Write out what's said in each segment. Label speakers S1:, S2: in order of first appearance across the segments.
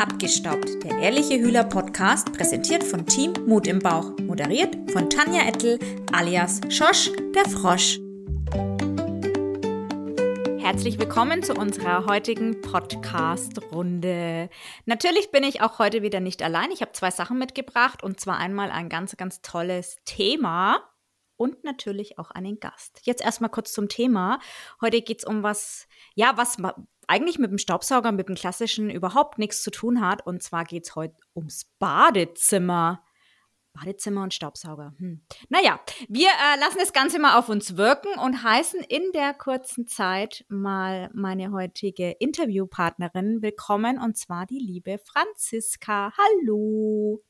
S1: Abgestaubt, der ehrliche Hühler Podcast, präsentiert von Team Mut im Bauch, moderiert von Tanja Ettel alias Schosch, der Frosch. Herzlich willkommen zu unserer heutigen Podcast-Runde. Natürlich bin ich auch heute wieder nicht allein. Ich habe zwei Sachen mitgebracht und zwar einmal ein ganz, ganz tolles Thema und natürlich auch einen Gast. Jetzt erstmal kurz zum Thema. Heute geht es um was, ja, was eigentlich mit dem Staubsauger, mit dem klassischen überhaupt nichts zu tun hat. Und zwar geht es heute ums Badezimmer. Badezimmer und Staubsauger. Hm. Naja, wir äh, lassen das Ganze mal auf uns wirken und heißen in der kurzen Zeit mal meine heutige Interviewpartnerin willkommen und zwar die liebe Franziska. Hallo.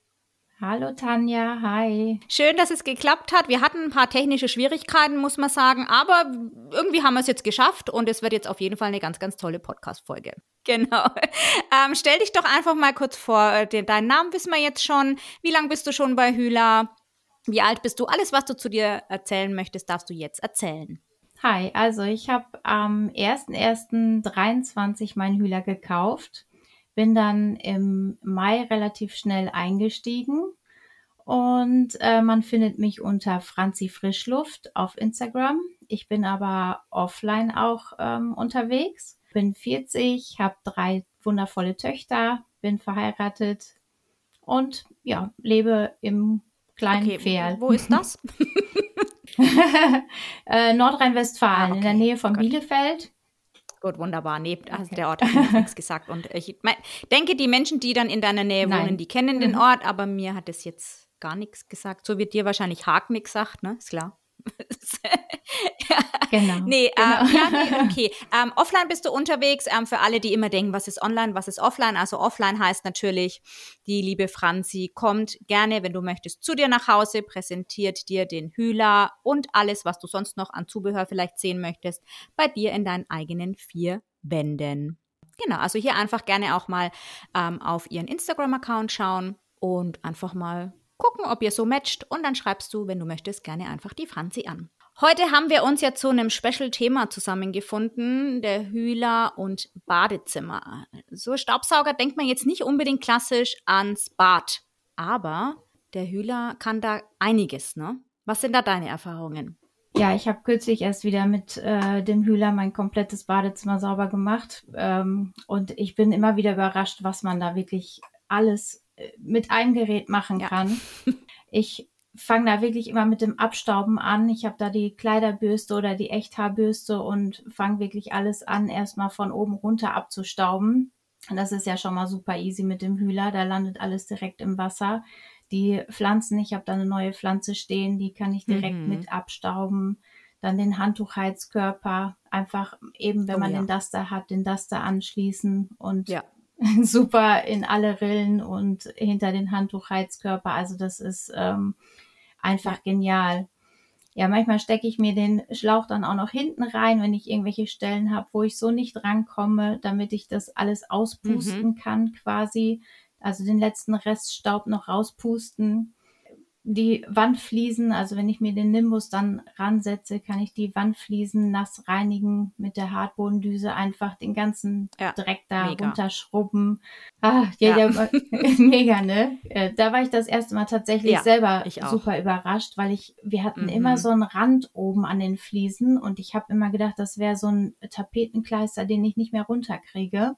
S2: Hallo Tanja, hi.
S1: Schön, dass es geklappt hat. Wir hatten ein paar technische Schwierigkeiten, muss man sagen, aber irgendwie haben wir es jetzt geschafft und es wird jetzt auf jeden Fall eine ganz, ganz tolle Podcast-Folge. Genau. Ähm, stell dich doch einfach mal kurz vor. Äh, deinen Namen wissen wir jetzt schon. Wie lange bist du schon bei Hühler? Wie alt bist du? Alles, was du zu dir erzählen möchtest, darfst du jetzt erzählen.
S2: Hi, also ich habe am 1.1.23 meinen Hühler gekauft bin dann im Mai relativ schnell eingestiegen und äh, man findet mich unter Franzi Frischluft auf Instagram. Ich bin aber offline auch ähm, unterwegs. Bin 40, habe drei wundervolle Töchter, bin verheiratet und ja, lebe im kleinen okay, Pferd.
S1: Wo ist das?
S2: äh, Nordrhein-Westfalen, ah, okay. in der Nähe von Gott. Bielefeld.
S1: Gut, wunderbar. Nee, also okay. der Ort hat mir nichts gesagt. Und ich mein, denke, die Menschen, die dann in deiner Nähe Nein. wohnen, die kennen mhm. den Ort, aber mir hat es jetzt gar nichts gesagt. So wird dir wahrscheinlich Haken gesagt, ne? Ist klar. ja. Genau. Nee, genau. Ähm, ja, nee, okay. Ähm, offline bist du unterwegs. Ähm, für alle, die immer denken, was ist online, was ist offline. Also offline heißt natürlich, die liebe Franzi kommt gerne, wenn du möchtest, zu dir nach Hause, präsentiert dir den Hühler und alles, was du sonst noch an Zubehör vielleicht sehen möchtest, bei dir in deinen eigenen vier Wänden. Genau, also hier einfach gerne auch mal ähm, auf ihren Instagram-Account schauen und einfach mal gucken, ob ihr so matcht und dann schreibst du, wenn du möchtest, gerne einfach die Franzi an. Heute haben wir uns ja zu einem Special-Thema zusammengefunden, der Hühler und Badezimmer. So Staubsauger denkt man jetzt nicht unbedingt klassisch ans Bad, aber der Hühler kann da einiges, ne? Was sind da deine Erfahrungen?
S2: Ja, ich habe kürzlich erst wieder mit äh, dem Hühler mein komplettes Badezimmer sauber gemacht ähm, und ich bin immer wieder überrascht, was man da wirklich alles mit einem Gerät machen kann. Ich fange da wirklich immer mit dem Abstauben an. Ich habe da die Kleiderbürste oder die Echthaarbürste und fange wirklich alles an, erstmal von oben runter abzustauben. Das ist ja schon mal super easy mit dem Hühler. Da landet alles direkt im Wasser. Die Pflanzen, ich habe da eine neue Pflanze stehen, die kann ich direkt mhm. mit abstauben. Dann den Handtuchheizkörper, einfach eben, wenn oh, man ja. den Duster hat, den Duster anschließen und ja. super in alle Rillen und hinter den Handtuchheizkörper. Also das ist ähm, einfach genial. Ja, manchmal stecke ich mir den Schlauch dann auch noch hinten rein, wenn ich irgendwelche Stellen habe, wo ich so nicht rankomme, damit ich das alles auspusten mhm. kann quasi. Also den letzten Reststaub noch rauspusten die Wandfliesen, also wenn ich mir den Nimbus dann ransetze, kann ich die Wandfliesen nass reinigen mit der Hartbodendüse, einfach den ganzen ja, Dreck da mega. runterschrubben. Ah, ja, ja. ja mega, ne? Äh, da war ich das erste Mal tatsächlich ja, selber super überrascht, weil ich, wir hatten mhm. immer so einen Rand oben an den Fliesen und ich habe immer gedacht, das wäre so ein Tapetenkleister, den ich nicht mehr runterkriege.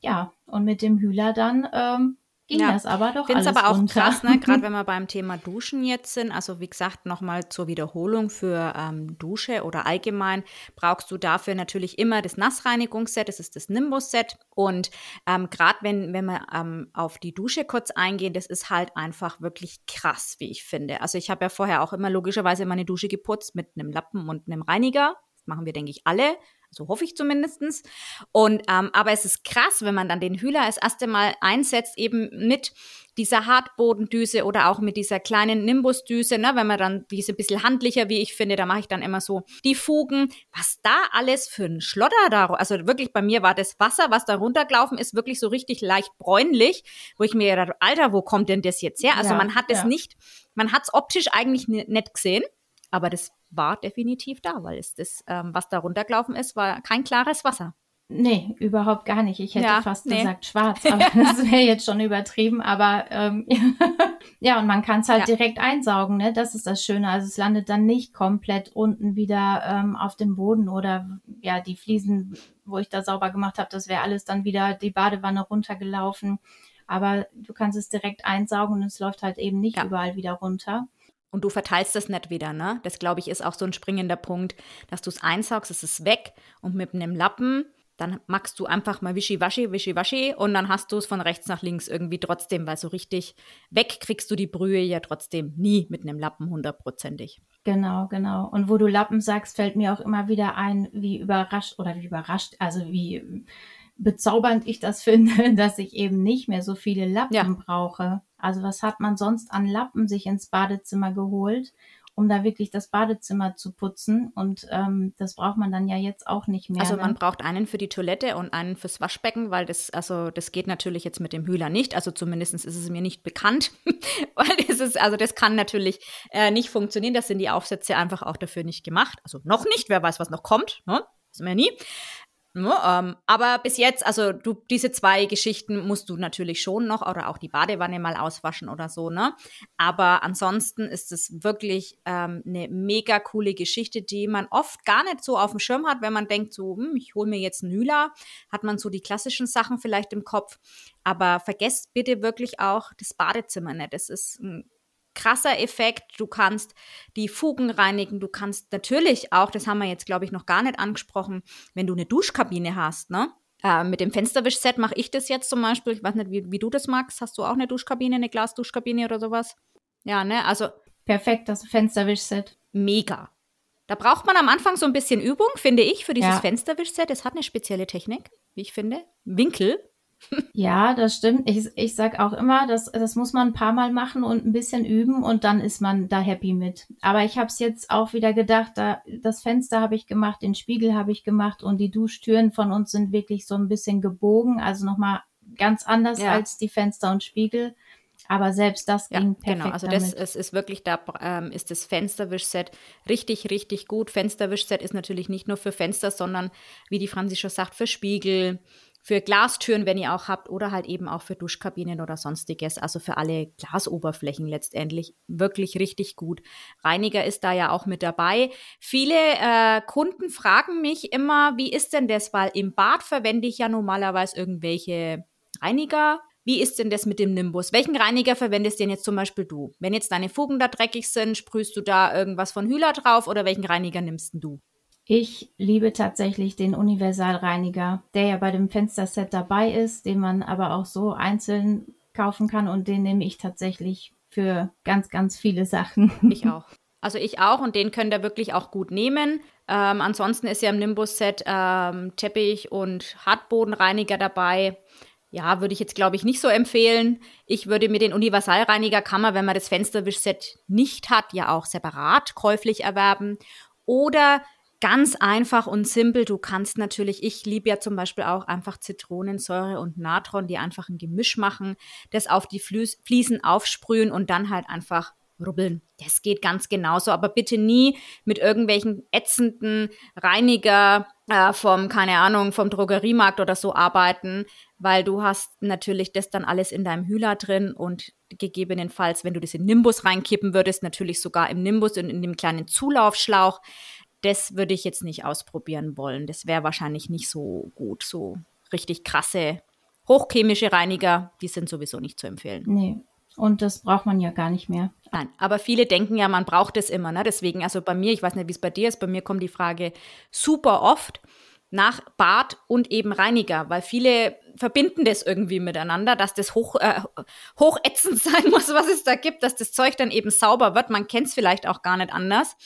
S2: Ja, und mit dem Hühler dann ähm, ging ja. das aber doch Finde es
S1: aber auch
S2: runter.
S1: krass, ne? gerade wenn wir beim Thema Duschen jetzt sind. Also wie gesagt, nochmal zur Wiederholung für ähm, Dusche oder allgemein brauchst du dafür natürlich immer das Nassreinigungsset, das ist das Nimbus-Set. Und ähm, gerade wenn, wenn wir ähm, auf die Dusche kurz eingehen, das ist halt einfach wirklich krass, wie ich finde. Also ich habe ja vorher auch immer logischerweise meine Dusche geputzt mit einem Lappen und einem Reiniger. Das machen wir, denke ich, alle. So hoffe ich zumindestens. Und ähm, aber es ist krass, wenn man dann den Hühler das erste Mal einsetzt, eben mit dieser Hartbodendüse oder auch mit dieser kleinen Nimbusdüse, ne, wenn man dann diese bisschen handlicher, wie ich finde, da mache ich dann immer so die Fugen, was da alles für ein Schlodder da, also wirklich bei mir war das Wasser, was da runtergelaufen ist, wirklich so richtig leicht bräunlich, wo ich mir gedacht, Alter, wo kommt denn das jetzt her? Also ja, man hat es ja. nicht, man hat es optisch eigentlich nicht gesehen, aber das war definitiv da, weil es das, ähm, was da runtergelaufen ist, war kein klares Wasser.
S2: Nee, überhaupt gar nicht. Ich hätte ja, fast nee. gesagt schwarz, aber das wäre jetzt schon übertrieben. Aber ähm, ja, und man kann es halt ja. direkt einsaugen, ne? Das ist das Schöne. Also es landet dann nicht komplett unten wieder ähm, auf dem Boden oder ja, die Fliesen, wo ich da sauber gemacht habe, das wäre alles dann wieder die Badewanne runtergelaufen. Aber du kannst es direkt einsaugen und es läuft halt eben nicht ja. überall wieder runter.
S1: Und du verteilst das nicht wieder, ne? Das, glaube ich, ist auch so ein springender Punkt, dass du es einsaugst, es ist weg und mit einem Lappen dann machst du einfach mal wischiwaschi, wischiwaschi und dann hast du es von rechts nach links irgendwie trotzdem, weil so richtig weg kriegst du die Brühe ja trotzdem nie mit einem Lappen hundertprozentig.
S2: Genau, genau. Und wo du Lappen sagst, fällt mir auch immer wieder ein, wie überrascht oder wie überrascht, also wie bezaubernd ich das finde, dass ich eben nicht mehr so viele Lappen ja. brauche. Also was hat man sonst an Lappen sich ins Badezimmer geholt? um da wirklich das Badezimmer zu putzen. Und ähm, das braucht man dann ja jetzt auch nicht mehr.
S1: Also man
S2: ne?
S1: braucht einen für die Toilette und einen fürs Waschbecken, weil das, also das geht natürlich jetzt mit dem Hühler nicht. Also zumindest ist es mir nicht bekannt. weil das ist, also das kann natürlich äh, nicht funktionieren. Das sind die Aufsätze einfach auch dafür nicht gemacht. Also noch nicht, wer weiß, was noch kommt. Ne? Wissen wir nie. Ja, ähm, aber bis jetzt, also du, diese zwei Geschichten musst du natürlich schon noch oder auch die Badewanne mal auswaschen oder so, ne? Aber ansonsten ist es wirklich ähm, eine mega coole Geschichte, die man oft gar nicht so auf dem Schirm hat, wenn man denkt, so, hm, ich hole mir jetzt Hühler, hat man so die klassischen Sachen vielleicht im Kopf. Aber vergesst bitte wirklich auch das Badezimmer nicht. Das ist ein krasser Effekt. Du kannst die Fugen reinigen. Du kannst natürlich auch, das haben wir jetzt, glaube ich, noch gar nicht angesprochen, wenn du eine Duschkabine hast, ne? Äh, mit dem Fensterwischset mache ich das jetzt zum Beispiel. Ich weiß nicht, wie, wie du das magst. Hast du auch eine Duschkabine, eine Glasduschkabine oder sowas? Ja, ne? Also.
S2: Perfekt, das Fensterwischset.
S1: Mega. Da braucht man am Anfang so ein bisschen Übung, finde ich, für dieses ja. Fensterwischset. Es hat eine spezielle Technik, wie ich finde. Winkel
S2: ja, das stimmt. Ich, ich sag auch immer, das, das muss man ein paar Mal machen und ein bisschen üben und dann ist man da happy mit. Aber ich habe es jetzt auch wieder gedacht, da, das Fenster habe ich gemacht, den Spiegel habe ich gemacht und die Duschtüren von uns sind wirklich so ein bisschen gebogen, also nochmal ganz anders ja. als die Fenster und Spiegel. Aber selbst das ging ja, perfekt. Genau,
S1: also das ist, ist wirklich, da ähm, ist das Fensterwischset richtig, richtig gut. Fensterwischset ist natürlich nicht nur für Fenster, sondern wie die Franzi schon sagt, für Spiegel, für Glastüren, wenn ihr auch habt, oder halt eben auch für Duschkabinen oder sonstiges, also für alle Glasoberflächen letztendlich wirklich richtig gut. Reiniger ist da ja auch mit dabei. Viele äh, Kunden fragen mich immer, wie ist denn das, weil im Bad verwende ich ja normalerweise irgendwelche Reiniger. Wie ist denn das mit dem Nimbus? Welchen Reiniger verwendest denn jetzt zum Beispiel du? Wenn jetzt deine Fugen da dreckig sind, sprühst du da irgendwas von Hühler drauf oder welchen Reiniger nimmst du?
S2: Ich liebe tatsächlich den Universalreiniger, der ja bei dem Fensterset dabei ist, den man aber auch so einzeln kaufen kann und den nehme ich tatsächlich für ganz, ganz viele Sachen.
S1: Ich auch. Also ich auch und den könnt ihr wirklich auch gut nehmen. Ähm, ansonsten ist ja im Nimbus-Set ähm, Teppich und Hartbodenreiniger dabei. Ja, würde ich jetzt, glaube ich, nicht so empfehlen. Ich würde mir den Universalreiniger kann wenn man das Fensterwischset nicht hat, ja auch separat käuflich erwerben. Oder ganz einfach und simpel. Du kannst natürlich, ich liebe ja zum Beispiel auch einfach Zitronensäure und Natron, die einfach ein Gemisch machen, das auf die Fliesen aufsprühen und dann halt einfach rubbeln. Das geht ganz genauso, aber bitte nie mit irgendwelchen ätzenden Reiniger äh, vom, keine Ahnung, vom Drogeriemarkt oder so arbeiten, weil du hast natürlich das dann alles in deinem Hühler drin und gegebenenfalls, wenn du das in Nimbus reinkippen würdest, natürlich sogar im Nimbus und in dem kleinen Zulaufschlauch das würde ich jetzt nicht ausprobieren wollen. Das wäre wahrscheinlich nicht so gut. So richtig krasse hochchemische Reiniger, die sind sowieso nicht zu empfehlen.
S2: Nee. Und das braucht man ja gar nicht mehr.
S1: Nein, aber viele denken ja, man braucht es immer. Ne? Deswegen, also bei mir, ich weiß nicht, wie es bei dir ist, bei mir kommt die Frage super oft nach Bad und eben Reiniger, weil viele verbinden das irgendwie miteinander, dass das hoch, äh, hochätzend sein muss, was es da gibt, dass das Zeug dann eben sauber wird. Man kennt es vielleicht auch gar nicht anders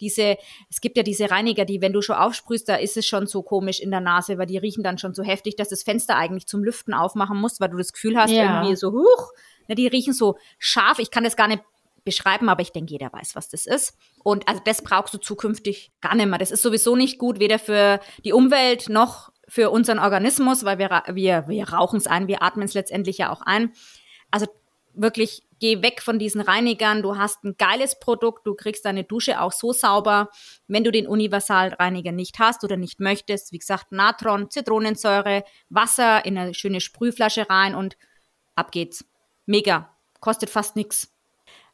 S1: diese, es gibt ja diese Reiniger, die, wenn du schon aufsprühst, da ist es schon so komisch in der Nase, weil die riechen dann schon so heftig, dass das Fenster eigentlich zum Lüften aufmachen musst, weil du das Gefühl hast, ja. irgendwie so, huch, ne, die riechen so scharf. Ich kann das gar nicht beschreiben, aber ich denke, jeder weiß, was das ist. Und also das brauchst du zukünftig gar nicht mehr. Das ist sowieso nicht gut, weder für die Umwelt noch für unseren Organismus, weil wir, wir, wir rauchen es ein, wir atmen es letztendlich ja auch ein. Also wirklich geh weg von diesen Reinigern. Du hast ein geiles Produkt, du kriegst deine Dusche auch so sauber. Wenn du den Universalreiniger nicht hast oder nicht möchtest, wie gesagt, Natron, Zitronensäure, Wasser in eine schöne Sprühflasche rein und ab geht's. Mega. Kostet fast nichts.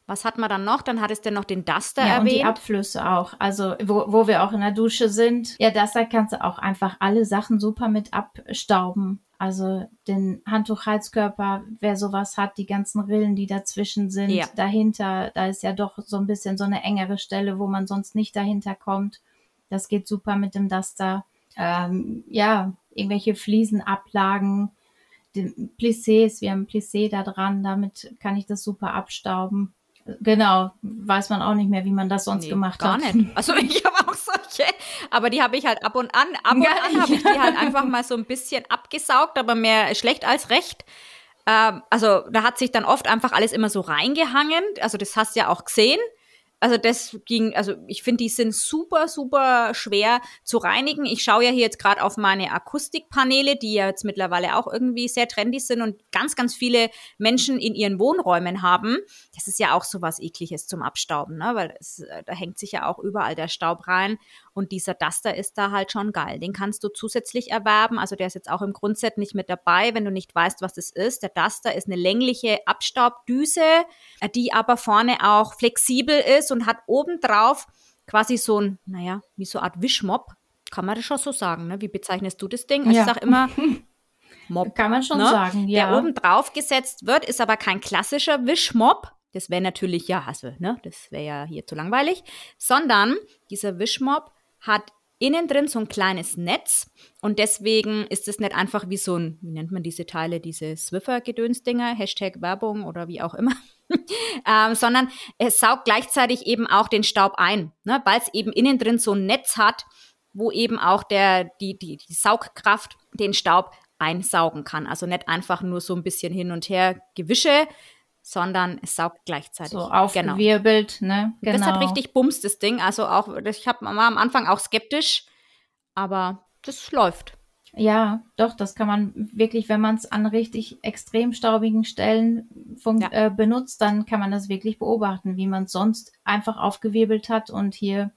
S1: Was hat man dann noch? Dann hattest du noch den Duster ja, erwähnt.
S2: Und die Abflüsse auch. Also, wo, wo wir auch in der Dusche sind. Ja, Duster kannst du auch einfach alle Sachen super mit abstauben. Also den Handtuchheizkörper, wer sowas hat, die ganzen Rillen, die dazwischen sind, ja. dahinter, da ist ja doch so ein bisschen so eine engere Stelle, wo man sonst nicht dahinter kommt. Das geht super mit dem Duster. Ähm, ja, irgendwelche Fliesenablagen, Plissés, wir haben Plissé da dran, damit kann ich das super abstauben. Genau, weiß man auch nicht mehr, wie man das sonst nee, gemacht
S1: gar
S2: hat.
S1: Gar nicht. Also ich habe auch solche, aber die habe ich halt ab und an, ab und ja, an habe ich die halt einfach mal so ein bisschen abgesaugt, aber mehr schlecht als recht. Ähm, also da hat sich dann oft einfach alles immer so reingehangen. Also das hast du ja auch gesehen. Also das ging, also ich finde, die sind super, super schwer zu reinigen. Ich schaue ja hier jetzt gerade auf meine Akustikpaneele, die ja jetzt mittlerweile auch irgendwie sehr trendy sind und ganz, ganz viele Menschen in ihren Wohnräumen haben. Das ist ja auch so was Ekliges zum Abstauben, ne? weil es, äh, da hängt sich ja auch überall der Staub rein. Und dieser Duster ist da halt schon geil. Den kannst du zusätzlich erwerben. Also der ist jetzt auch im Grundset nicht mit dabei, wenn du nicht weißt, was das ist. Der Duster ist eine längliche Abstaubdüse, äh, die aber vorne auch flexibel ist und hat obendrauf quasi so ein, naja, wie so eine Art Wischmob. Kann man das schon so sagen, ne? Wie bezeichnest du das Ding? Also ja. Ich sag immer
S2: Mob. Kann man schon ne? sagen, ja.
S1: Der oben drauf gesetzt wird, ist aber kein klassischer Wischmob. Das wäre natürlich, ja, also, ne, das wäre ja hier zu langweilig. Sondern dieser Wischmob hat innen drin so ein kleines Netz und deswegen ist es nicht einfach wie so ein, wie nennt man diese Teile, diese Swiffer-Gedönsdinger, Hashtag Werbung oder wie auch immer, ähm, sondern es saugt gleichzeitig eben auch den Staub ein, ne, weil es eben innen drin so ein Netz hat, wo eben auch der, die, die, die Saugkraft den Staub einsaugen kann. Also nicht einfach nur so ein bisschen hin und her Gewische, sondern es saugt gleichzeitig.
S2: So aufgewirbelt, genau. ne?
S1: Genau. Das hat genau. richtig Bums, das Ding. Also auch, ich hab, war am Anfang auch skeptisch, aber das läuft.
S2: Ja, doch, das kann man wirklich, wenn man es an richtig extrem staubigen Stellen ja. äh, benutzt, dann kann man das wirklich beobachten, wie man es sonst einfach aufgewirbelt hat und hier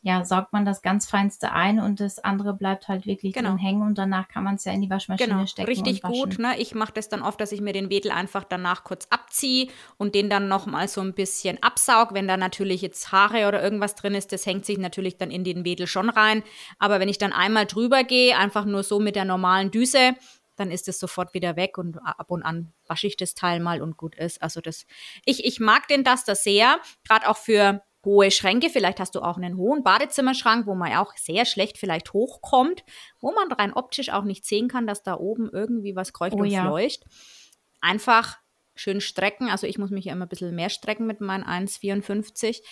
S2: ja, saugt man das ganz Feinste ein und das andere bleibt halt wirklich genau. drin hängen und danach kann man es ja in die Waschmaschine genau. stecken.
S1: Richtig gut, ne? Ich mache das dann oft, dass ich mir den Wedel einfach danach kurz abziehe und den dann nochmal so ein bisschen absaug. Wenn da natürlich jetzt Haare oder irgendwas drin ist, das hängt sich natürlich dann in den Wedel schon rein. Aber wenn ich dann einmal drüber gehe, einfach nur so mit der normalen Düse, dann ist es sofort wieder weg und ab und an wasche ich das Teil mal und gut ist. Also das, ich, ich mag den Duster sehr, gerade auch für hohe Schränke. Vielleicht hast du auch einen hohen Badezimmerschrank, wo man auch sehr schlecht vielleicht hochkommt, wo man rein optisch auch nicht sehen kann, dass da oben irgendwie was kreucht oh, und ja. fleucht. Einfach schön strecken. Also ich muss mich ja immer ein bisschen mehr strecken mit meinen 1,54.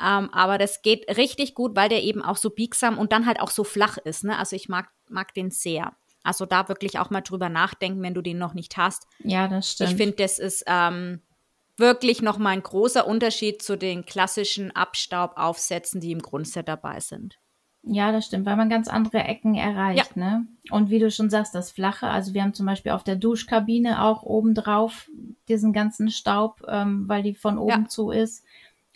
S1: Ähm, aber das geht richtig gut, weil der eben auch so biegsam und dann halt auch so flach ist. Ne? Also ich mag, mag den sehr. Also da wirklich auch mal drüber nachdenken, wenn du den noch nicht hast.
S2: Ja, das stimmt.
S1: Ich finde, das ist ähm, wirklich nochmal ein großer Unterschied zu den klassischen Abstaubaufsätzen, die im Grundset dabei sind.
S2: Ja, das stimmt, weil man ganz andere Ecken erreicht, ja. ne? Und wie du schon sagst, das Flache, also wir haben zum Beispiel auf der Duschkabine auch oben drauf diesen ganzen Staub, ähm, weil die von oben ja. zu ist.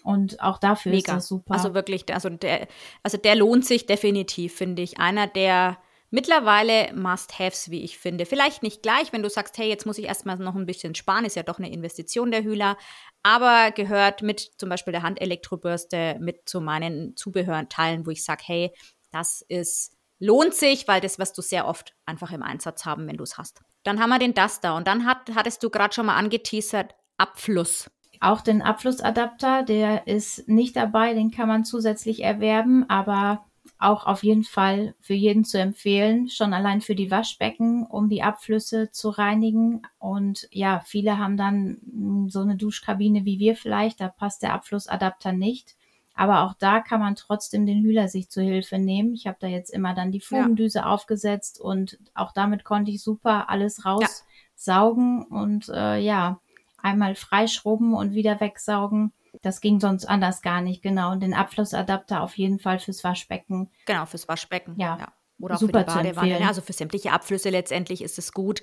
S2: Und auch dafür Mega. ist das super.
S1: Also wirklich, also der, also der lohnt sich definitiv, finde ich. Einer der Mittlerweile Must-Haves, wie ich finde. Vielleicht nicht gleich, wenn du sagst, hey, jetzt muss ich erstmal noch ein bisschen sparen, ist ja doch eine Investition der Hühler, aber gehört mit zum Beispiel der Handelektrobürste mit zu meinen Zubehörteilen, wo ich sage, hey, das ist lohnt sich, weil das, was du sehr oft einfach im Einsatz haben, wenn du es hast. Dann haben wir den Duster und dann hat, hattest du gerade schon mal angeteasert, Abfluss.
S2: Auch den Abflussadapter, der ist nicht dabei, den kann man zusätzlich erwerben, aber auch auf jeden Fall für jeden zu empfehlen, schon allein für die Waschbecken, um die Abflüsse zu reinigen. Und ja, viele haben dann hm, so eine Duschkabine wie wir vielleicht, da passt der Abflussadapter nicht. Aber auch da kann man trotzdem den Hühler sich zu Hilfe nehmen. Ich habe da jetzt immer dann die Fugendüse ja. aufgesetzt und auch damit konnte ich super alles raussaugen ja. und äh, ja, einmal freischrubben und wieder wegsaugen. Das ging sonst anders gar nicht, genau. Und den Abflussadapter auf jeden Fall fürs Waschbecken.
S1: Genau, fürs Waschbecken.
S2: Ja. ja.
S1: Oder auch Super für die Badewanne. Also für sämtliche Abflüsse letztendlich ist es gut.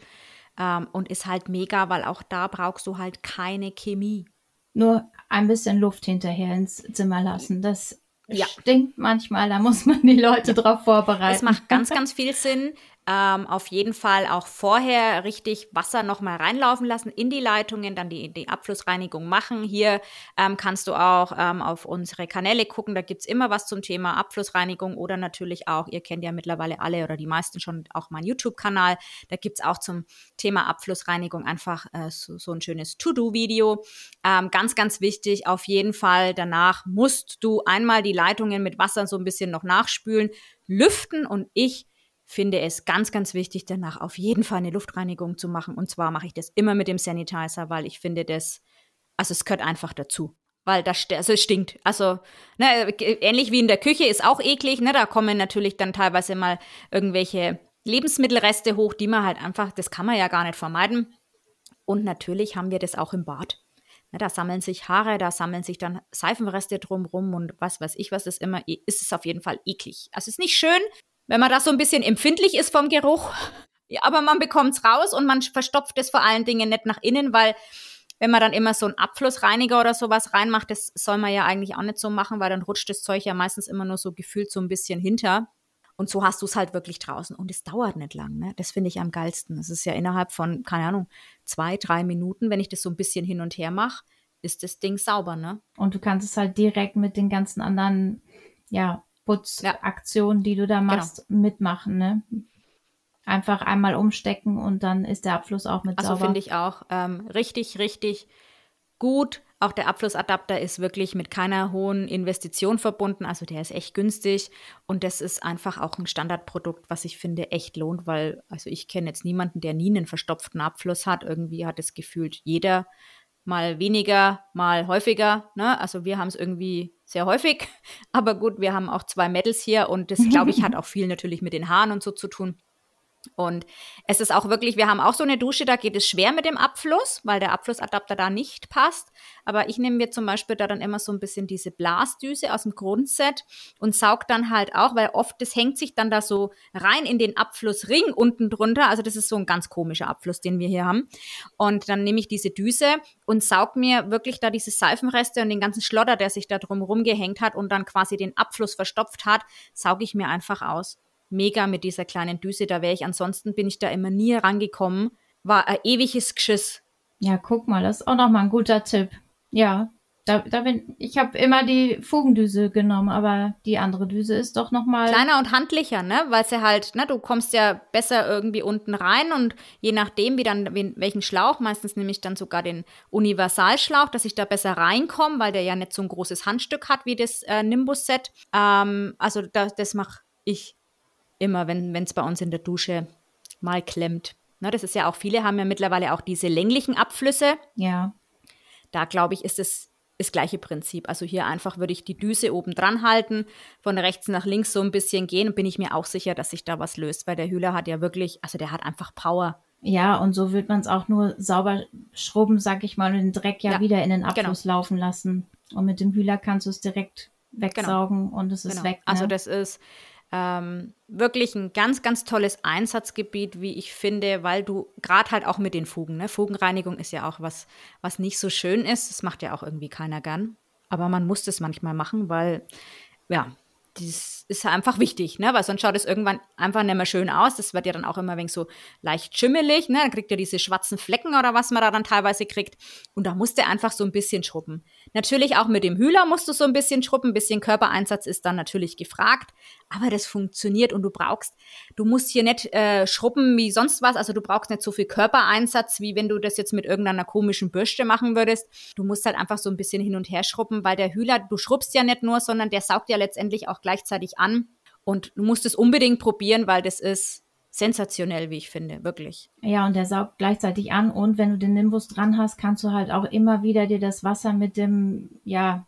S1: ähm, und ist halt mega, weil auch da brauchst du halt keine Chemie.
S2: Nur ein bisschen Luft hinterher ins Zimmer lassen. Das ja. stinkt manchmal, da muss man die Leute ja. drauf vorbereiten. Es
S1: macht ganz, ganz viel Sinn. Ähm, auf jeden Fall auch vorher richtig Wasser nochmal reinlaufen lassen in die Leitungen, dann die, die Abflussreinigung machen. Hier ähm, kannst du auch ähm, auf unsere Kanäle gucken, da gibt es immer was zum Thema Abflussreinigung oder natürlich auch, ihr kennt ja mittlerweile alle oder die meisten schon auch meinen YouTube-Kanal, da gibt es auch zum Thema Abflussreinigung einfach äh, so, so, ein schönes To-Do-Video. Ähm, ganz, ganz wichtig, auf jeden Fall danach musst du einmal die Leitungen mit Wasser so ein bisschen noch nachspülen, lüften und ich finde es ganz, ganz wichtig, danach auf jeden Fall eine Luftreinigung zu machen. Und zwar mache ich das immer mit dem Sanitizer, weil ich finde das, also es gehört einfach dazu. Weil das also es stinkt. Also, ne, ähnlich wie in der Küche ist auch eklig, ne? Da kommen natürlich dann teilweise mal irgendwelche Lebensmittelreste hoch, die man halt einfach, das kann man ja gar nicht vermeiden. Und natürlich haben wir das auch im Bad. Ne, da sammeln sich Haare, da sammeln sich dann Seifenreste drumrum und was weiß ich, was ist immer, ist es auf jeden Fall eklig. Also es ist nicht schön, wenn man da so ein bisschen empfindlich ist vom Geruch. Aber man bekommt es raus und man verstopft es vor allen Dingen nicht nach innen, weil wenn man dann immer so einen Abflussreiniger oder sowas reinmacht, das soll man ja eigentlich auch nicht so machen, weil dann rutscht das Zeug ja meistens immer nur so gefühlt so ein bisschen hinter. Und so hast du es halt wirklich draußen. Und es dauert nicht lang. Ne? Das finde ich am geilsten. Es ist ja innerhalb von, keine Ahnung, zwei, drei Minuten, wenn ich das so ein bisschen hin und her mache, ist das Ding sauber. Ne?
S2: Und du kannst es halt direkt mit den ganzen anderen, ja, Putzaktionen, ja. die du da genau. machst, genau. mitmachen. Ne? Einfach einmal umstecken und dann ist der Abfluss auch mit
S1: also sauber. Also finde ich auch ähm, richtig, richtig gut. Auch der Abflussadapter ist wirklich mit keiner hohen Investition verbunden. Also der ist echt günstig und das ist einfach auch ein Standardprodukt, was ich finde echt lohnt, weil also ich kenne jetzt niemanden, der nie einen verstopften Abfluss hat. Irgendwie hat es gefühlt jeder mal weniger, mal häufiger. Ne? Also wir haben es irgendwie sehr häufig. Aber gut, wir haben auch zwei Medals hier und das, glaube ich, hat auch viel natürlich mit den Haaren und so zu tun. Und es ist auch wirklich, wir haben auch so eine Dusche, da geht es schwer mit dem Abfluss, weil der Abflussadapter da nicht passt. Aber ich nehme mir zum Beispiel da dann immer so ein bisschen diese Blasdüse aus dem Grundset und saug dann halt auch, weil oft das hängt sich dann da so rein in den Abflussring unten drunter. Also das ist so ein ganz komischer Abfluss, den wir hier haben. Und dann nehme ich diese Düse und saug mir wirklich da diese Seifenreste und den ganzen Schlotter, der sich da drum rumgehängt hat und dann quasi den Abfluss verstopft hat, sauge ich mir einfach aus mega mit dieser kleinen Düse. Da wäre ich, ansonsten bin ich da immer nie rangekommen. War ein ewiges Geschiss.
S2: Ja, guck mal, das ist auch nochmal ein guter Tipp. Ja, da, da bin ich habe immer die Fugendüse genommen, aber die andere Düse ist doch nochmal
S1: kleiner und handlicher, ne? Weil sie halt, ne, du kommst ja besser irgendwie unten rein und je nachdem, wie dann welchen Schlauch, meistens nehme ich dann sogar den Universalschlauch, dass ich da besser reinkomme, weil der ja nicht so ein großes Handstück hat wie das äh, Nimbus Set. Ähm, also das, das mache ich immer, wenn es bei uns in der Dusche mal klemmt. Ne, das ist ja auch, viele haben ja mittlerweile auch diese länglichen Abflüsse.
S2: Ja.
S1: Da glaube ich, ist es das gleiche Prinzip. Also hier einfach würde ich die Düse oben dran halten, von rechts nach links so ein bisschen gehen und bin ich mir auch sicher, dass sich da was löst, weil der Hühler hat ja wirklich, also der hat einfach Power.
S2: Ja, und so wird man es auch nur sauber schrubben, sag ich mal, und den Dreck ja, ja wieder in den genau. Abfluss genau. laufen lassen. Und mit dem Hühler kannst du es direkt genau. wegsaugen genau. und es ist genau. weg.
S1: Also ne? Also das ist, ähm, wirklich ein ganz, ganz tolles Einsatzgebiet, wie ich finde, weil du gerade halt auch mit den Fugen, ne? Fugenreinigung ist ja auch was, was nicht so schön ist. Das macht ja auch irgendwie keiner gern. Aber man muss das manchmal machen, weil, ja, das ist einfach wichtig, ne? Weil sonst schaut es irgendwann einfach nicht mehr schön aus. Das wird ja dann auch immer wenig so leicht schimmelig, ne? Dann kriegt ihr diese schwarzen Flecken oder was man da dann teilweise kriegt. Und da musst du einfach so ein bisschen schrubben. Natürlich auch mit dem Hühler musst du so ein bisschen schrubben. Ein bisschen Körpereinsatz ist dann natürlich gefragt. Aber das funktioniert und du brauchst, du musst hier nicht äh, schrubben wie sonst was. Also du brauchst nicht so viel Körpereinsatz, wie wenn du das jetzt mit irgendeiner komischen Bürste machen würdest. Du musst halt einfach so ein bisschen hin und her schrubben, weil der Hühler, du schrubbst ja nicht nur, sondern der saugt ja letztendlich auch gleichzeitig an. Und du musst es unbedingt probieren, weil das ist sensationell, wie ich finde, wirklich.
S2: Ja, und der saugt gleichzeitig an und wenn du den Nimbus dran hast, kannst du halt auch immer wieder dir das Wasser mit dem, ja,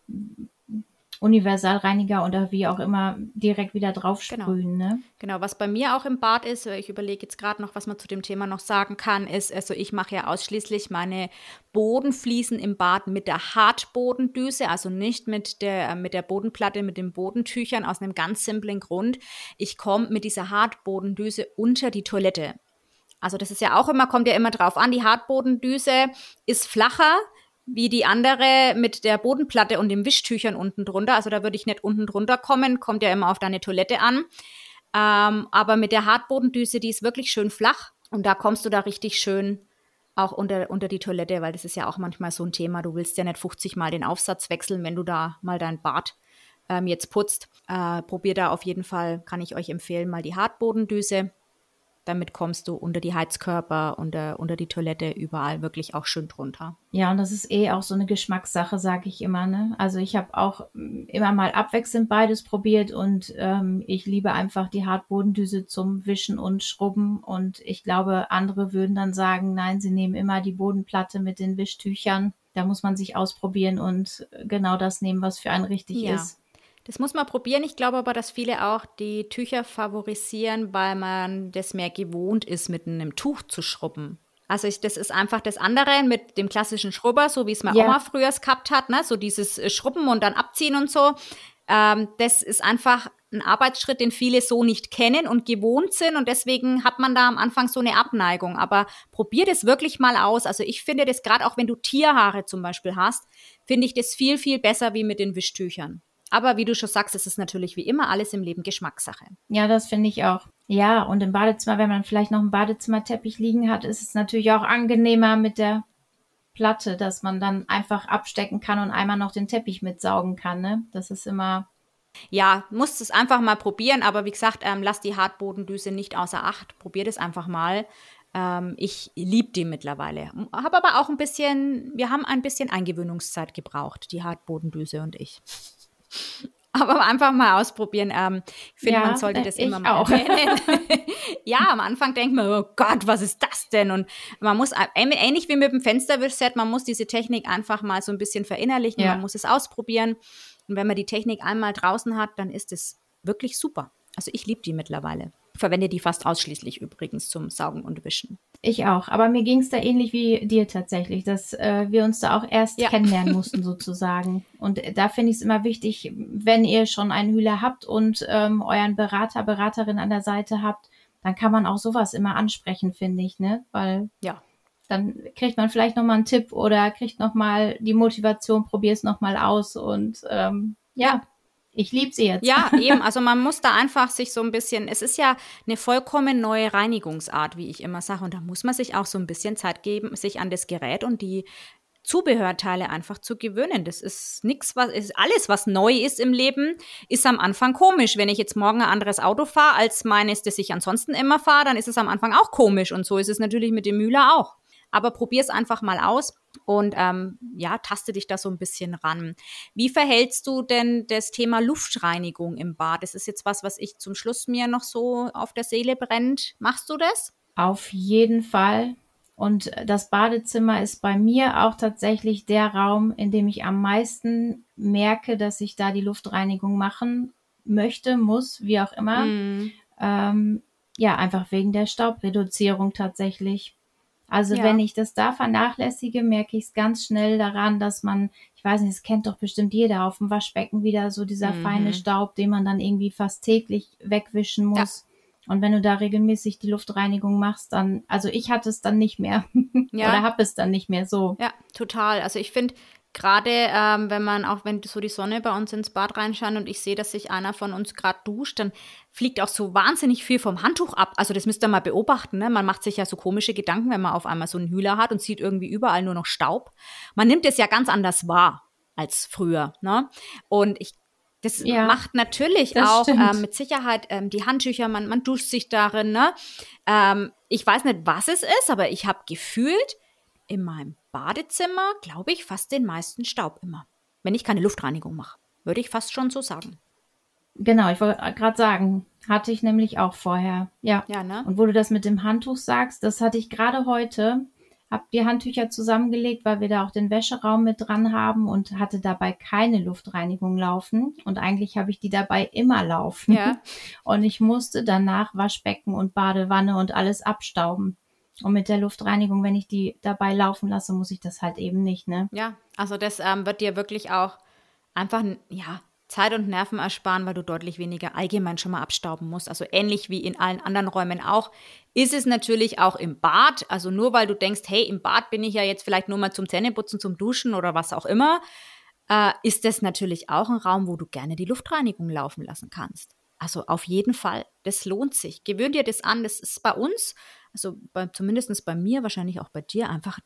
S2: Universalreiniger oder wie auch immer direkt wieder drauf genau. sprühen.
S1: Genau.
S2: Ne?
S1: genau, was bei mir auch im Bad ist, ich überlege jetzt gerade noch, was man zu dem Thema noch sagen kann, ist, also ich mache ja ausschließlich meine Bodenfliesen im Bad mit der Hartbodendüse, also nicht mit der, mit der Bodenplatte, mit den Bodentüchern, aus einem ganz simplen Grund. Ich komme mit dieser Hartbodendüse unter die Toilette. Also das ist ja auch immer, kommt ja immer drauf an, die Hartbodendüse ist flacher wie die andere mit der Bodenplatte und den Wischtüchern unten drunter. Also da würde ich nicht unten drunter kommen, kommt ja immer auf deine Toilette an. Ähm, aber mit der Hartbodendüse, die ist wirklich schön flach und da kommst du da richtig schön auch unter, unter die Toilette, weil das ist ja auch manchmal so ein Thema. Du willst ja nicht 50 Mal den Aufsatz wechseln, wenn du da mal dein Bad ähm, jetzt putzt. Äh, probier da auf jeden Fall, kann ich euch empfehlen, mal die Hartbodendüse. Damit kommst du unter die Heizkörper, unter, unter die Toilette, überall wirklich auch schön drunter.
S2: Ja, und das ist eh auch so eine Geschmackssache, sage ich immer. Ne? Also ich habe auch mm, immer mal abwechselnd beides probiert und ähm, ich liebe einfach die Hartbodendüse zum Wischen und Schrubben. Und ich glaube, andere würden dann sagen, nein, sie nehmen immer die Bodenplatte mit den Wischtüchern. Da muss man sich ausprobieren und genau das nehmen, was für einen richtig ja. ist.
S1: Das muss man probieren. Ich glaube aber, dass viele auch die Tücher favorisieren, weil man das mehr gewohnt ist, mit einem Tuch zu schrubben. Also ich, das ist einfach das andere mit dem klassischen Schrubber, so wie es meine ja. Oma früher gehabt hat, ne? so dieses äh, Schrubben und dann abziehen und so. Ähm, das ist einfach ein Arbeitsschritt, den viele so nicht kennen und gewohnt sind und deswegen hat man da am Anfang so eine Abneigung. Aber probier das wirklich mal aus. Also ich finde das gerade auch, wenn du Tierhaare zum Beispiel hast, finde ich das viel, viel besser wie mit den Wischtüchern. Aber wie du schon sagst, es ist natürlich wie immer alles im Leben Geschmackssache.
S2: Ja, das finde ich auch. Ja, und im Badezimmer, wenn man vielleicht noch einen Badezimmerteppich liegen hat, ist es natürlich auch angenehmer mit der Platte, dass man dann einfach abstecken kann und einmal noch den Teppich mitsaugen kann. Ne? Das ist immer.
S1: Ja, musst es einfach mal probieren, aber wie gesagt, ähm, lass die Hartbodendüse nicht außer Acht. Probier das einfach mal. Ähm, ich liebe die mittlerweile. Habe aber auch ein bisschen, wir haben ein bisschen Eingewöhnungszeit gebraucht, die Hartbodendüse und ich. Aber einfach mal ausprobieren. Ähm, ich finde, ja, man sollte das immer mal auch. ja, am Anfang denkt man, oh Gott, was ist das denn? Und man muss, ähnlich wie mit dem Fensterwischset, man muss diese Technik einfach mal so ein bisschen verinnerlichen. Ja. Man muss es ausprobieren. Und wenn man die Technik einmal draußen hat, dann ist es wirklich super. Also ich liebe die mittlerweile verwende die fast ausschließlich übrigens zum Saugen und Wischen.
S2: Ich auch, aber mir ging es da ähnlich wie dir tatsächlich, dass äh, wir uns da auch erst ja. kennenlernen mussten sozusagen. Und da finde ich es immer wichtig, wenn ihr schon einen Hühler habt und ähm, euren Berater, Beraterin an der Seite habt, dann kann man auch sowas immer ansprechen, finde ich, ne? Weil
S1: ja.
S2: dann kriegt man vielleicht nochmal einen Tipp oder kriegt nochmal die Motivation, probier es nochmal aus und ähm, ja, ich liebe sie jetzt.
S1: Ja, eben. Also man muss da einfach sich so ein bisschen, es ist ja eine vollkommen neue Reinigungsart, wie ich immer sage. Und da muss man sich auch so ein bisschen Zeit geben, sich an das Gerät und die Zubehörteile einfach zu gewöhnen. Das ist nichts, was ist alles, was neu ist im Leben, ist am Anfang komisch. Wenn ich jetzt morgen ein anderes Auto fahre als meines, das ich ansonsten immer fahre, dann ist es am Anfang auch komisch. Und so ist es natürlich mit dem Müller auch. Aber probier es einfach mal aus und ähm, ja, taste dich da so ein bisschen ran. Wie verhältst du denn das Thema Luftreinigung im Bad? Das ist jetzt was, was ich zum Schluss mir noch so auf der Seele brennt. Machst du das?
S2: Auf jeden Fall. Und das Badezimmer ist bei mir auch tatsächlich der Raum, in dem ich am meisten merke, dass ich da die Luftreinigung machen möchte, muss, wie auch immer. Mm. Ähm, ja, einfach wegen der Staubreduzierung tatsächlich. Also ja. wenn ich das da vernachlässige, merke ich es ganz schnell daran, dass man, ich weiß nicht, das kennt doch bestimmt jeder, auf dem Waschbecken wieder so dieser mhm. feine Staub, den man dann irgendwie fast täglich wegwischen muss. Ja. Und wenn du da regelmäßig die Luftreinigung machst, dann, also ich hatte es dann nicht mehr ja. oder habe es dann nicht mehr so.
S1: Ja, total. Also ich finde, Gerade ähm, wenn man, auch wenn so die Sonne bei uns ins Bad reinschaut und ich sehe, dass sich einer von uns gerade duscht, dann fliegt auch so wahnsinnig viel vom Handtuch ab. Also das müsst ihr mal beobachten. Ne? Man macht sich ja so komische Gedanken, wenn man auf einmal so einen Hühler hat und sieht irgendwie überall nur noch Staub. Man nimmt es ja ganz anders wahr als früher. Ne? Und ich das ja, macht natürlich auch ähm, mit Sicherheit ähm, die Handtücher, man, man duscht sich darin. Ne? Ähm, ich weiß nicht, was es ist, aber ich habe gefühlt in meinem Badezimmer, glaube ich, fast den meisten Staub immer. Wenn ich keine Luftreinigung mache. Würde ich fast schon so sagen.
S2: Genau, ich wollte gerade sagen, hatte ich nämlich auch vorher. Ja.
S1: ja ne?
S2: Und wo du das mit dem Handtuch sagst, das hatte ich gerade heute. Hab die Handtücher zusammengelegt, weil wir da auch den Wäscheraum mit dran haben und hatte dabei keine Luftreinigung laufen. Und eigentlich habe ich die dabei immer laufen.
S1: Ja.
S2: Und ich musste danach Waschbecken und Badewanne und alles abstauben. Und mit der Luftreinigung, wenn ich die dabei laufen lasse, muss ich das halt eben nicht, ne?
S1: Ja, also das ähm, wird dir wirklich auch einfach, ja, Zeit und Nerven ersparen, weil du deutlich weniger allgemein schon mal abstauben musst. Also ähnlich wie in allen anderen Räumen auch, ist es natürlich auch im Bad. Also nur weil du denkst, hey, im Bad bin ich ja jetzt vielleicht nur mal zum Zähneputzen, zum Duschen oder was auch immer, äh, ist das natürlich auch ein Raum, wo du gerne die Luftreinigung laufen lassen kannst. Also auf jeden Fall, das lohnt sich. Gewöhn dir das an. Das ist bei uns, also bei, zumindest bei mir, wahrscheinlich auch bei dir, einfach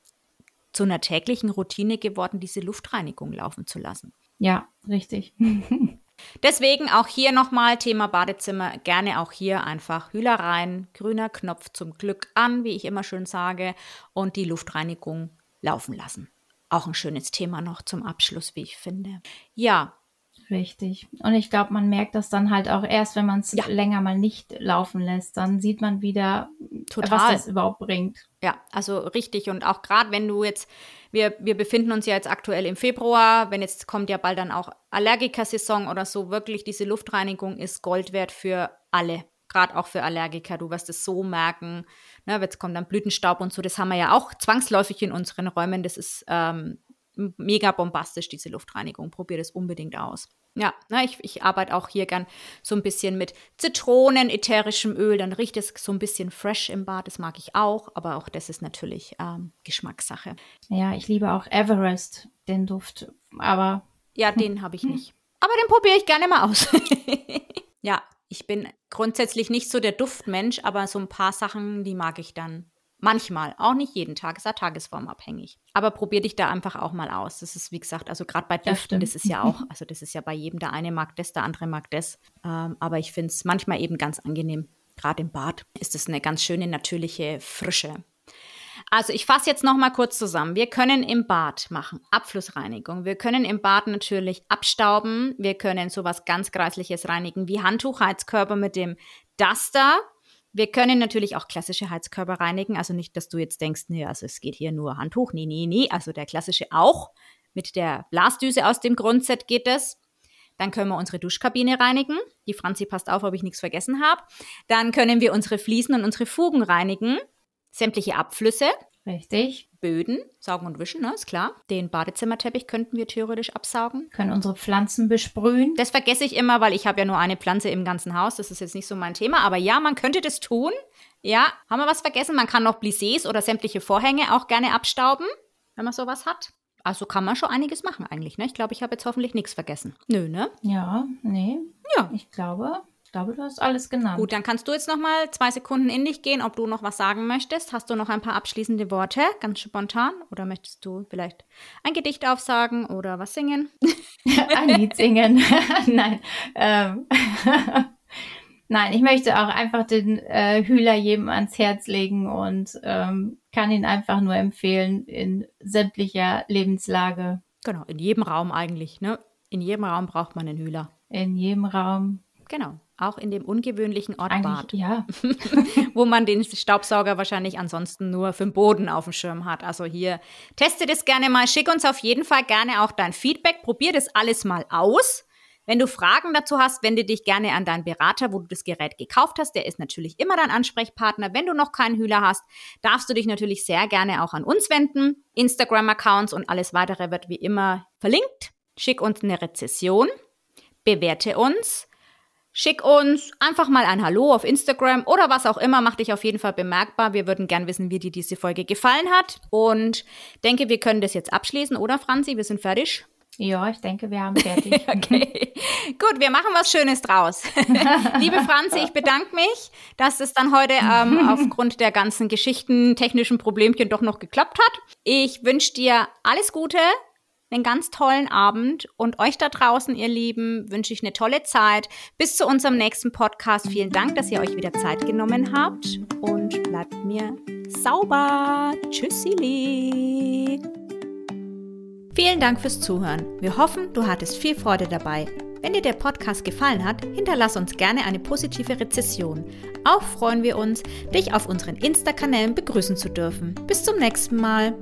S1: zu einer täglichen Routine geworden, diese Luftreinigung laufen zu lassen.
S2: Ja, richtig.
S1: Deswegen auch hier nochmal Thema Badezimmer. Gerne auch hier einfach Hühler rein, grüner Knopf zum Glück an, wie ich immer schön sage, und die Luftreinigung laufen lassen. Auch ein schönes Thema noch zum Abschluss, wie ich finde. Ja,
S2: Richtig. Und ich glaube, man merkt das dann halt auch erst, wenn man es ja. länger mal nicht laufen lässt. Dann sieht man wieder, Total. was das überhaupt bringt.
S1: Ja, also richtig. Und auch gerade wenn du jetzt, wir, wir befinden uns ja jetzt aktuell im Februar, wenn jetzt kommt ja bald dann auch Allergikersaison oder so, wirklich diese Luftreinigung ist Gold wert für alle. Gerade auch für Allergiker. Du wirst es so merken. Ne, jetzt kommt dann Blütenstaub und so. Das haben wir ja auch zwangsläufig in unseren Räumen. Das ist ähm, mega bombastisch, diese Luftreinigung. Probier das unbedingt aus. Ja, na, ich, ich arbeite auch hier gern so ein bisschen mit Zitronen, ätherischem Öl, dann riecht es so ein bisschen fresh im Bad, das mag ich auch, aber auch das ist natürlich ähm, Geschmackssache.
S2: Ja, ich liebe auch Everest, den Duft, aber.
S1: Ja, den habe ich nicht. Aber den probiere ich gerne mal aus. ja, ich bin grundsätzlich nicht so der Duftmensch, aber so ein paar Sachen, die mag ich dann Manchmal, auch nicht jeden Tag, ist ja tagesformabhängig. Aber probier dich da einfach auch mal aus. Das ist, wie gesagt, also gerade bei Düften, das, das ist ja auch, also das ist ja bei jedem, der eine mag das, der andere mag das. Ähm, aber ich finde es manchmal eben ganz angenehm. Gerade im Bad ist es eine ganz schöne, natürliche Frische. Also ich fasse jetzt noch mal kurz zusammen. Wir können im Bad machen Abflussreinigung. Wir können im Bad natürlich abstauben. Wir können sowas ganz Kreisliches reinigen wie Handtuchheizkörper mit dem Duster. Wir können natürlich auch klassische Heizkörper reinigen. Also nicht, dass du jetzt denkst, nee, also es geht hier nur Handtuch. Nee, nee, nee. Also der klassische auch. Mit der Blasdüse aus dem Grundset geht es. Dann können wir unsere Duschkabine reinigen. Die Franzi passt auf, ob ich nichts vergessen habe. Dann können wir unsere Fliesen und unsere Fugen reinigen. Sämtliche Abflüsse.
S2: Richtig.
S1: Böden, saugen und wischen, ne, ist klar. Den Badezimmerteppich könnten wir theoretisch absaugen.
S2: Können unsere Pflanzen besprühen.
S1: Das vergesse ich immer, weil ich habe ja nur eine Pflanze im ganzen Haus. Das ist jetzt nicht so mein Thema. Aber ja, man könnte das tun. Ja, haben wir was vergessen? Man kann noch Plissés oder sämtliche Vorhänge auch gerne abstauben, wenn man sowas hat. Also kann man schon einiges machen eigentlich, ne? Ich glaube, ich habe jetzt hoffentlich nichts vergessen. Nö, ne?
S2: Ja, nee. Ja. Ich glaube, glaube, du hast alles genannt.
S1: Gut, dann kannst du jetzt noch mal zwei Sekunden in dich gehen, ob du noch was sagen möchtest. Hast du noch ein paar abschließende Worte, ganz spontan? Oder möchtest du vielleicht ein Gedicht aufsagen oder was singen?
S2: ein Lied singen. Nein. Ähm. Nein, ich möchte auch einfach den äh, Hühler jedem ans Herz legen und ähm, kann ihn einfach nur empfehlen in sämtlicher Lebenslage.
S1: Genau, in jedem Raum eigentlich. Ne? In jedem Raum braucht man einen Hühler.
S2: In jedem Raum.
S1: Genau. Auch in dem ungewöhnlichen Ort
S2: Eigentlich,
S1: Bad.
S2: Ja.
S1: wo man den Staubsauger wahrscheinlich ansonsten nur für den Boden auf dem Schirm hat. Also hier, teste das gerne mal. Schick uns auf jeden Fall gerne auch dein Feedback. Probier das alles mal aus. Wenn du Fragen dazu hast, wende dich gerne an deinen Berater, wo du das Gerät gekauft hast. Der ist natürlich immer dein Ansprechpartner. Wenn du noch keinen Hühler hast, darfst du dich natürlich sehr gerne auch an uns wenden. Instagram-Accounts und alles weitere wird wie immer verlinkt. Schick uns eine Rezession, bewerte uns Schick uns einfach mal ein Hallo auf Instagram oder was auch immer, mach dich auf jeden Fall bemerkbar. Wir würden gern wissen, wie dir diese Folge gefallen hat. Und denke, wir können das jetzt abschließen, oder Franzi? Wir sind fertig.
S2: Ja, ich denke, wir haben fertig.
S1: okay. Gut, wir machen was Schönes draus. Liebe Franzi, ich bedanke mich, dass es dann heute ähm, aufgrund der ganzen Geschichten, technischen Problemchen doch noch geklappt hat. Ich wünsche dir alles Gute, einen ganz tollen Abend und euch da draußen, ihr Lieben, wünsche ich eine tolle Zeit. Bis zu unserem nächsten Podcast. Vielen Dank, dass ihr euch wieder Zeit genommen habt und bleibt mir sauber. Tschüssili. Vielen Dank fürs Zuhören. Wir hoffen, du hattest viel Freude dabei. Wenn dir der Podcast gefallen hat, hinterlass uns gerne eine positive Rezession. Auch freuen wir uns, dich auf unseren Insta-Kanälen begrüßen zu dürfen. Bis zum nächsten Mal.